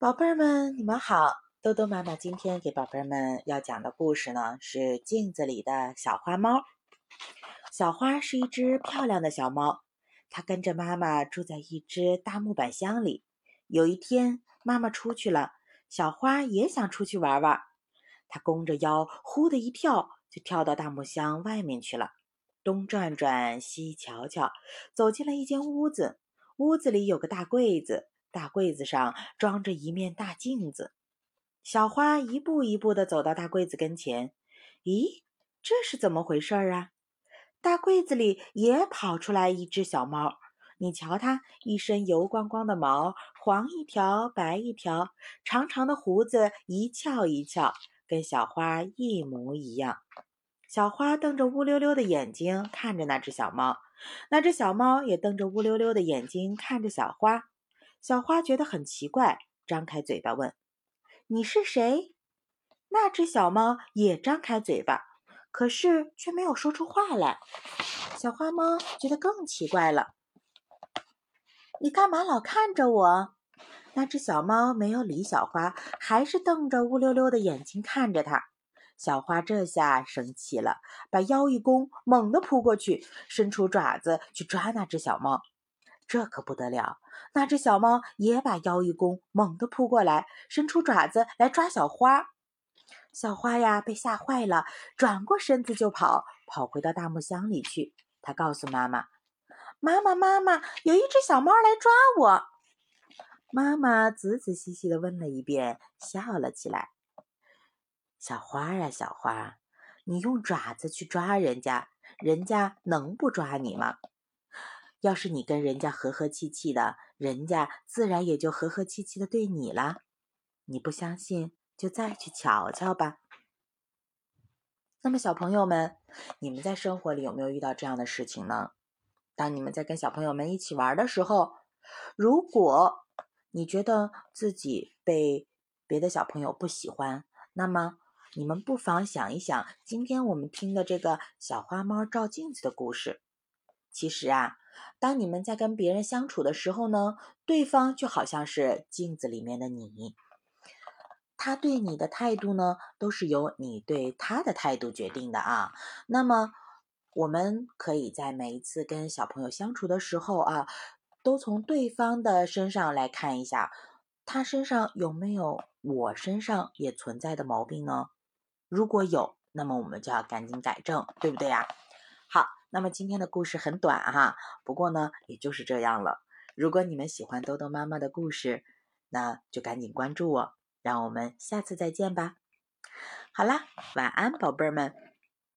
宝贝儿们，你们好！豆豆妈妈今天给宝贝儿们要讲的故事呢，是镜子里的小花猫。小花是一只漂亮的小猫，它跟着妈妈住在一只大木板箱里。有一天，妈妈出去了，小花也想出去玩玩。它弓着腰，呼的一跳，就跳到大木箱外面去了。东转转，西瞧瞧，走进了一间屋子。屋子里有个大柜子。大柜子上装着一面大镜子，小花一步一步地走到大柜子跟前。咦，这是怎么回事啊？大柜子里也跑出来一只小猫。你瞧它，一身油光光的毛，黄一条白一条，长长的胡子一翘一翘，跟小花一模一样。小花瞪着乌溜溜的眼睛看着那只小猫，那只小猫也瞪着乌溜溜的眼睛看着小花。小花觉得很奇怪，张开嘴巴问：“你是谁？”那只小猫也张开嘴巴，可是却没有说出话来。小花猫觉得更奇怪了：“你干嘛老看着我？”那只小猫没有理小花，还是瞪着乌溜溜的眼睛看着它。小花这下生气了，把腰一弓，猛地扑过去，伸出爪子去抓那只小猫。这可不得了！那只小猫也把腰一弓，猛地扑过来，伸出爪子来抓小花。小花呀，被吓坏了，转过身子就跑，跑回到大木箱里去。它告诉妈妈：“妈妈，妈妈，有一只小猫来抓我。”妈妈仔仔细细地问了一遍，笑了起来：“小花啊，小花，你用爪子去抓人家，人家能不抓你吗？”要是你跟人家和和气气的，人家自然也就和和气气的对你了。你不相信，就再去瞧瞧吧。那么，小朋友们，你们在生活里有没有遇到这样的事情呢？当你们在跟小朋友们一起玩的时候，如果你觉得自己被别的小朋友不喜欢，那么你们不妨想一想，今天我们听的这个小花猫照镜子的故事。其实啊，当你们在跟别人相处的时候呢，对方就好像是镜子里面的你，他对你的态度呢，都是由你对他的态度决定的啊。那么，我们可以在每一次跟小朋友相处的时候啊，都从对方的身上来看一下，他身上有没有我身上也存在的毛病呢？如果有，那么我们就要赶紧改正，对不对呀？好。那么今天的故事很短哈，不过呢，也就是这样了。如果你们喜欢豆豆妈妈的故事，那就赶紧关注我，让我们下次再见吧。好啦，晚安，宝贝儿们。